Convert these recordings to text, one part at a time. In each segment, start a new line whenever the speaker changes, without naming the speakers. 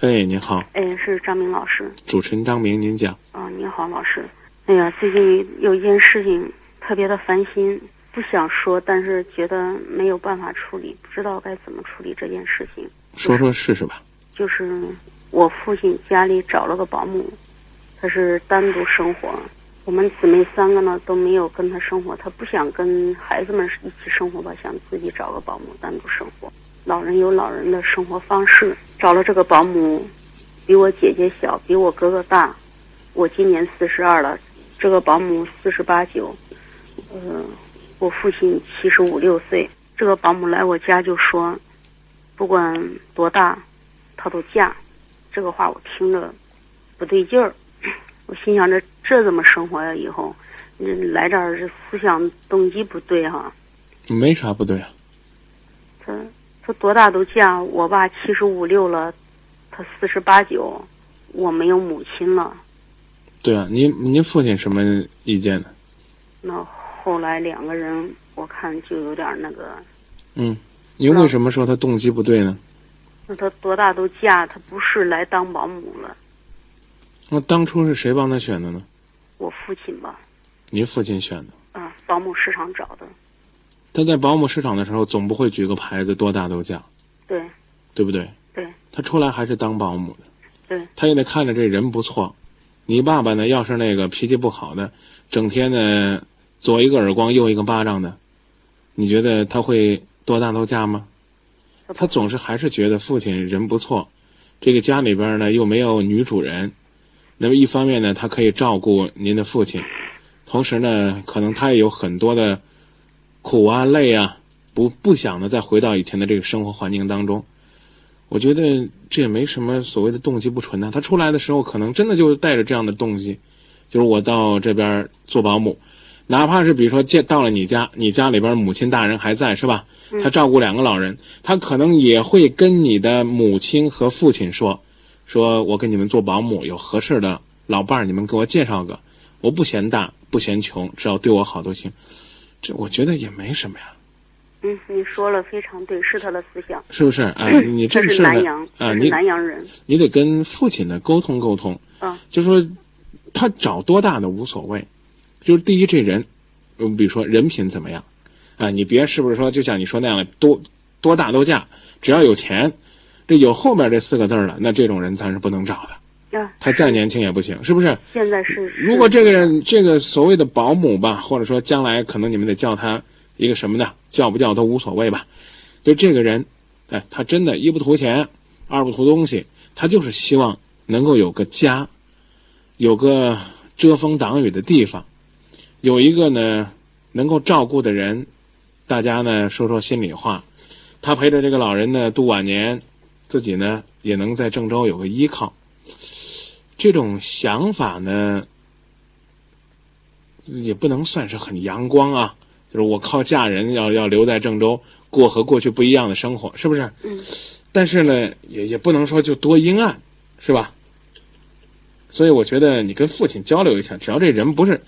哎，你好，
哎，是张明老师。
主持人张明，您讲。
啊，你好，老师。哎呀，最近有一件事情特别的烦心，不想说，但是觉得没有办法处理，不知道该怎么处理这件事情。
说说试试吧。
就是我父亲家里找了个保姆，他是单独生活。我们姊妹三个呢都没有跟他生活，他不想跟孩子们一起生活吧，想自己找个保姆单独生活。老人有老人的生活方式，找了这个保姆，比我姐姐小，比我哥哥大。我今年四十二了，这个保姆四十八九，呃，我父亲七十五六岁。这个保姆来我家就说，不管多大，她都嫁。这个话我听着不对劲儿，我心想着这怎么生活呀？以后，你来这儿这思想动机不对哈。
没啥不对啊。
他他多大都嫁，我爸七十五六了，他四十八九，我没有母亲了。
对啊，您您父亲什么意见呢？
那后来两个人，我看就有点那个。
嗯，您为什么说他动机不对呢？
那他多大都嫁，他不是来当保姆了。
那当初是谁帮他选的呢？
我父亲吧。
您父亲选的？
啊，保姆市场找的。
他在保姆市场的时候，总不会举个牌子“多大都嫁”。
对。
对不对？
对。
他出来还是当保姆的。
对。
他也得看着这人不错。你爸爸呢？要是那个脾气不好的，整天呢左一个耳光右一个巴掌的，你觉得他会多大都嫁吗？他总是还是觉得父亲人不错，这个家里边呢又没有女主人，那么一方面呢他可以照顾您的父亲，同时呢可能他也有很多的苦啊累啊，不不想呢再回到以前的这个生活环境当中。我觉得这也没什么所谓的动机不纯呢。他出来的时候，可能真的就是带着这样的动机，就是我到这边做保姆，哪怕是比如说见到了你家，你家里边母亲大人还在是吧？他照顾两个老人，他可能也会跟你的母亲和父亲说，说我给你们做保姆，有合适的老伴儿，你们给我介绍个，我不嫌大，不嫌穷，只要对我好都行。这我觉得也没什么呀。
嗯，你说了非常对，是他的思想，
是不是？啊，你这
是南阳
啊，你
南阳人，
你得跟父亲呢沟通沟通。
啊，
就说他找多大的无所谓，就是第一这人，嗯，比如说人品怎么样，啊，你别是不是说就像你说那样的多多大都嫁，只要有钱，这有后面这四个字了，那这种人咱是不能找的。
啊，
他再年轻也不行，是不是？
现在是。
如果这个人这个所谓的保姆吧，或者说将来可能你们得叫他。一个什么呢？叫不叫都无所谓吧。就这个人，哎，他真的一不图钱，二不图东西，他就是希望能够有个家，有个遮风挡雨的地方，有一个呢能够照顾的人。大家呢说说心里话，他陪着这个老人呢度晚年，自己呢也能在郑州有个依靠。这种想法呢，也不能算是很阳光啊。就是我靠嫁人要要留在郑州过和过去不一样的生活，是不是？
嗯。
但是呢，也也不能说就多阴暗，是吧？所以我觉得你跟父亲交流一下，只要这人不是，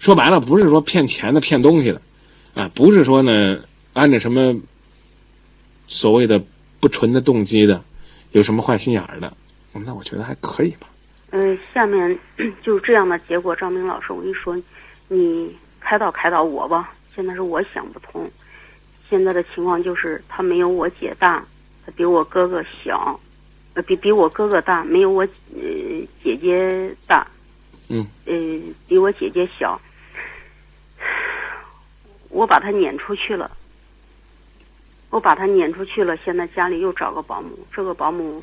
说白了不是说骗钱的、骗东西的，啊，不是说呢按着什么所谓的不纯的动机的，有什么坏心眼儿的，那我觉得还可以吧。
嗯，下面 就这样的结果，张明老师，我跟你说，你开导开导我吧。现在是我想不通，现在的情况就是他没有我姐大，他比我哥哥小，呃，比比我哥哥大，没有我呃姐姐大，
嗯，
呃，比我姐姐小，我把他撵出去了，我把他撵出去了，现在家里又找个保姆，这个保姆。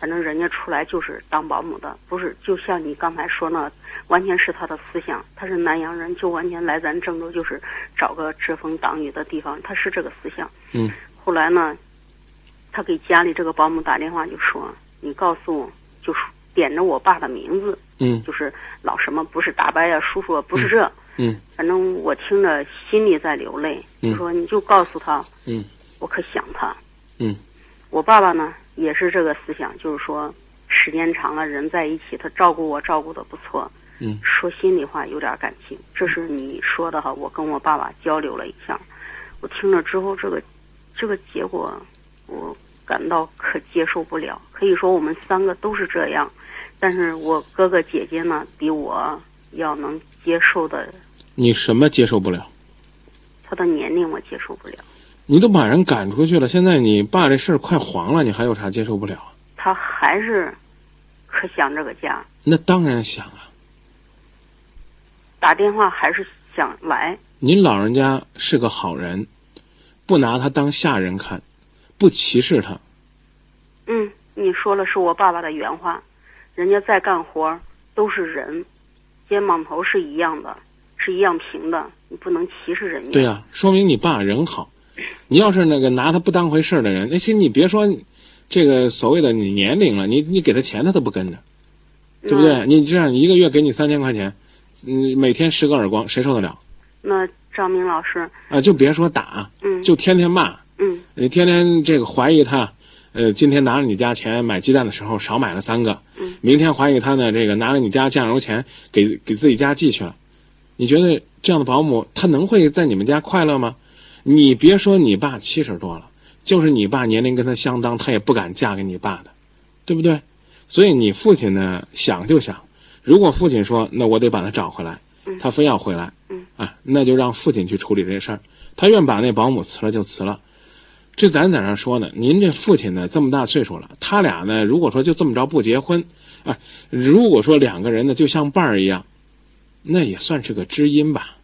反正人家出来就是当保姆的，不是就像你刚才说那，完全是他的思想。他是南阳人，就完全来咱郑州就是找个遮风挡雨的地方，他是这个思想。
嗯。
后来呢，他给家里这个保姆打电话就说：“你告诉我，就是点着我爸的名字。”
嗯。
就是老什么不是大伯呀，叔叔不是这。
嗯。
反正我听着心里在流泪。就说你就告诉他。
嗯。
我可想他。
嗯。
我爸爸呢？也是这个思想，就是说，时间长了，人在一起，他照顾我，照顾的不错。
嗯，
说心里话，有点感情。这是你说的哈，我跟我爸爸交流了一下，我听了之后，这个，这个结果，我感到可接受不了。可以说我们三个都是这样，但是我哥哥姐姐呢，比我要能接受的。
你什么接受不了？
他的年龄我接受不了。
你都把人赶出去了，现在你爸这事儿快黄了，你还有啥接受不了？
他还是可想这个家。
那当然想啊。
打电话还是想来。
您老人家是个好人，不拿他当下人看，不歧视他。
嗯，你说了是我爸爸的原话，人家在干活都是人，肩膀头是一样的，是一样平的，你不能歧视人家。
对呀，说明你爸人好。你要是那个拿他不当回事的人，那些你别说这个所谓的你年龄了，你你给他钱他都不跟着，对不对？你这样一个月给你三千块钱。嗯，每天十个耳光，谁受得了？
那张明老师
啊，就别说打，
嗯，
就天天骂，
嗯，
你天天这个怀疑他，呃，今天拿着你家钱买鸡蛋的时候少买了三个，
嗯，
明天怀疑他呢，这个拿了你家酱油钱给给自己家寄去了，你觉得这样的保姆他能会在你们家快乐吗？你别说你爸七十多了，就是你爸年龄跟他相当，他也不敢嫁给你爸的，对不对？所以你父亲呢，想就想。如果父亲说：“那我得把他找回来。”他非要回来，啊，那就让父亲去处理这事儿。他愿把那保姆辞了就辞了。这咱在那说呢，您这父亲呢这么大岁数了，他俩呢如果说就这么着不结婚，啊，如果说两个人呢就像伴儿一样，那也算是个知音吧。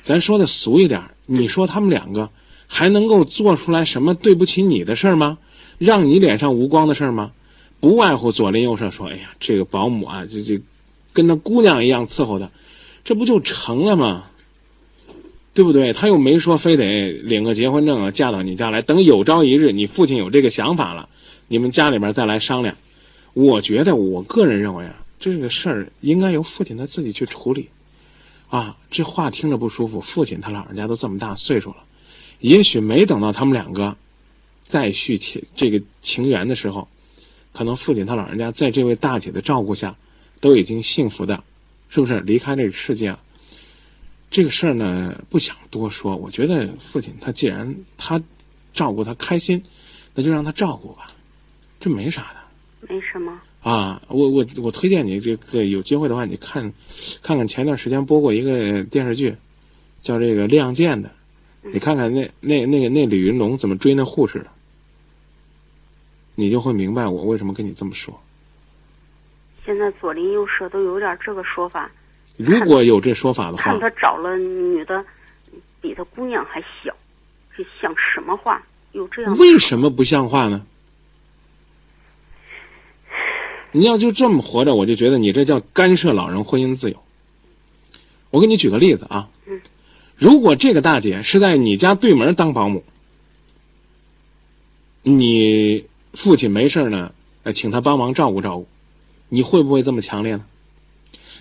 咱说的俗一点，你说他们两个还能够做出来什么对不起你的事儿吗？让你脸上无光的事儿吗？不外乎左邻右舍说：“哎呀，这个保姆啊，这这。”跟那姑娘一样伺候他，这不就成了吗？对不对？他又没说非得领个结婚证啊，嫁到你家来。等有朝一日你父亲有这个想法了，你们家里边再来商量。我觉得，我个人认为啊，这个事儿应该由父亲他自己去处理。啊，这话听着不舒服。父亲他老人家都这么大岁数了，也许没等到他们两个再续情这个情缘的时候，可能父亲他老人家在这位大姐的照顾下。都已经幸福的，是不是离开这个世界了？这个事儿呢，不想多说。我觉得父亲他既然他照顾他开心，那就让他照顾吧，这没啥
的。没什么
啊，我我我推荐你这个有机会的话，你看看看前段时间播过一个电视剧，叫这个《亮剑》的，你看看那那那个那李云龙怎么追那护士的，你就会明白我为什么跟你这么说。
现在左邻右舍都有点这个说法。
如果有这说法的话，
看他找了女的，比他姑娘还小，这像什么话？有这样？
为什么不像话呢？你要就这么活着，我就觉得你这叫干涉老人婚姻自由。我给你举个例子啊，
嗯，
如果这个大姐是在你家对门当保姆，你父亲没事呢，呃，请她帮忙照顾照顾。你会不会这么强烈呢？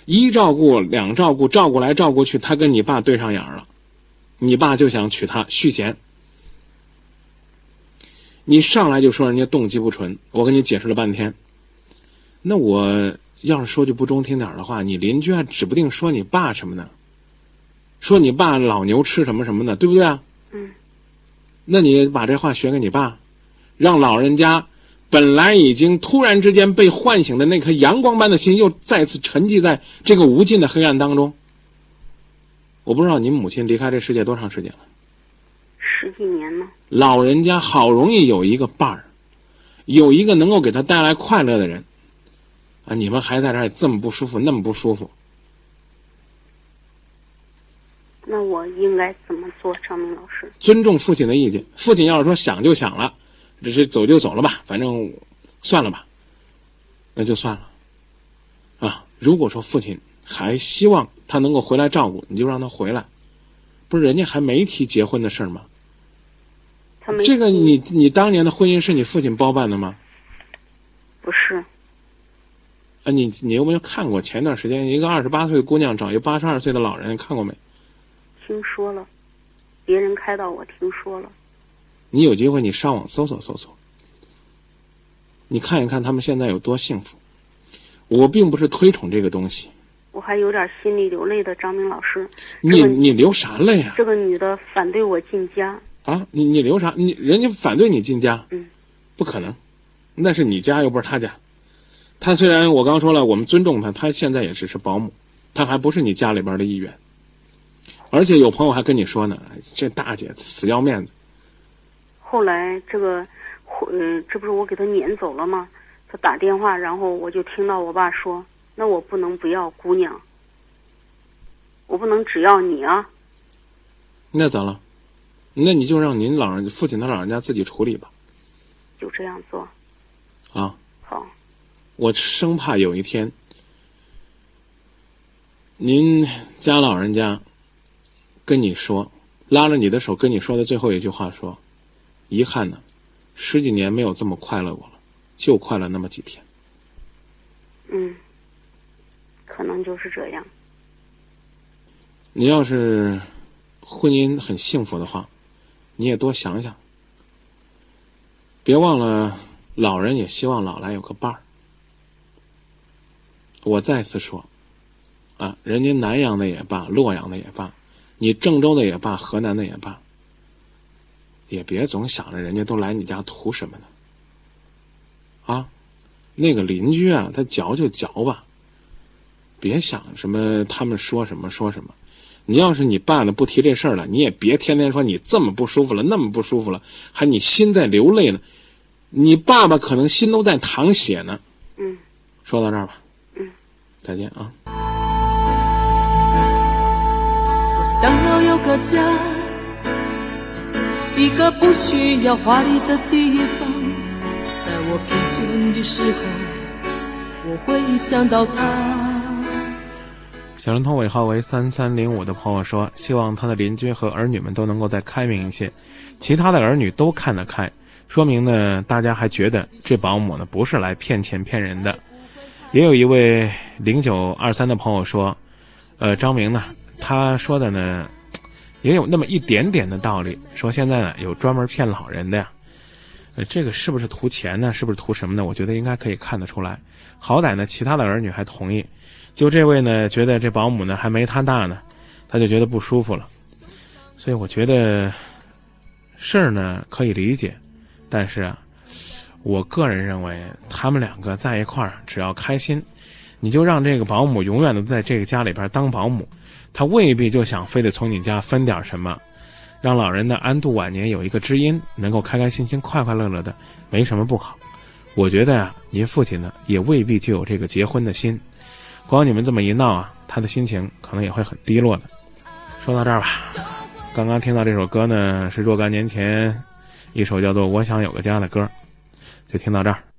一照顾两照顾，照顾来照顾去，他跟你爸对上眼了，你爸就想娶她续弦。你上来就说人家动机不纯，我跟你解释了半天。那我要是说句不中听点的话，你邻居还指不定说你爸什么呢？说你爸老牛吃什么什么的，对不对啊？
嗯。
那你把这话学给你爸，让老人家。本来已经突然之间被唤醒的那颗阳光般的心，又再次沉寂在这个无尽的黑暗当中。我不知道您母亲离开这世界多长时间了？
十几年了。
老人家好容易有一个伴儿，有一个能够给他带来快乐的人，啊，你们还在这儿这么不舒服，那么不舒服。
那我应该怎么做，张明老师？
尊重父亲的意见。父亲要是说想就想了。这是走就走了吧，反正算了吧，那就算了。啊，如果说父亲还希望他能够回来照顾，你就让他回来。不是人家还没提结婚的事儿吗？这个你你当年的婚姻是你父亲包办的吗？
不是。
啊，你你有没有看过前段时间一个二十八岁的姑娘找一个八十二岁的老人，看过没？
听说了，别人开导我听说了。
你有机会，你上网搜索搜索，你看一看他们现在有多幸福。我并不是推崇这个东西，
我还有点心里流泪的。张明老师，
你你流啥泪啊？
这个女的反对我进家
啊！你你流啥？你人家反对你进家？
嗯，
不可能，那是你家又不是他家。他虽然我刚说了，我们尊重他，他现在也只是保姆，他还不是你家里边的一员。而且有朋友还跟你说呢，这大姐死要面子。
后来这个，呃，这不是我给他撵走了吗？他打电话，然后我就听到我爸说：“那我不能不要姑娘，我不能只要你啊。”
那咋了？那你就让您老人父亲他老人家自己处理吧。
就这样做。
啊。
好。
我生怕有一天，您家老人家跟你说，拉着你的手跟你说的最后一句话说：“遗憾呢，十几年没有这么快乐过了，就快乐那么几天。”
嗯，可能就是这样。
你要是婚姻很幸福的话，你也多想想，别忘了老人也希望老来有个伴儿。我再次说，啊，人家南阳的也罢，洛阳的也罢，你郑州的也罢，河南的也罢，也别总想着人家都来你家图什么呢？啊，那个邻居啊，他嚼就嚼吧，别想什么他们说什么说什么。你要是你爸呢不提这事儿了，你也别天天说你这么不舒服了，那么不舒服了，还你心在流泪呢。你爸爸可能心都在淌血呢。
嗯，
说到这儿吧。再见啊！我想要有个家，一个不需要华丽的地方，在我疲倦的时候，我会想到他。小灵通尾号为三三零五的朋友说：“希望他的邻居和儿女们都能够再开明一些，其他的儿女都看得开，说明呢，大家还觉得这保姆呢不是来骗钱骗人的。”也有一位零九二三的朋友说：“呃，张明呢，他说的呢，也有那么一点点的道理。说现在呢，有专门骗老人的呀，呃，这个是不是图钱呢？是不是图什么呢？我觉得应该可以看得出来。好歹呢，其他的儿女还同意，就这位呢，觉得这保姆呢还没他大呢，他就觉得不舒服了。所以我觉得事儿呢可以理解，但是啊。”我个人认为，他们两个在一块儿，只要开心，你就让这个保姆永远都在这个家里边当保姆，他未必就想非得从你家分点什么，让老人的安度晚年有一个知音，能够开开心心、快快乐乐的，没什么不好。我觉得呀，您父亲呢也未必就有这个结婚的心，光你们这么一闹啊，他的心情可能也会很低落的。说到这儿吧，刚刚听到这首歌呢，是若干年前一首叫做《我想有个家》的歌。就听到这儿。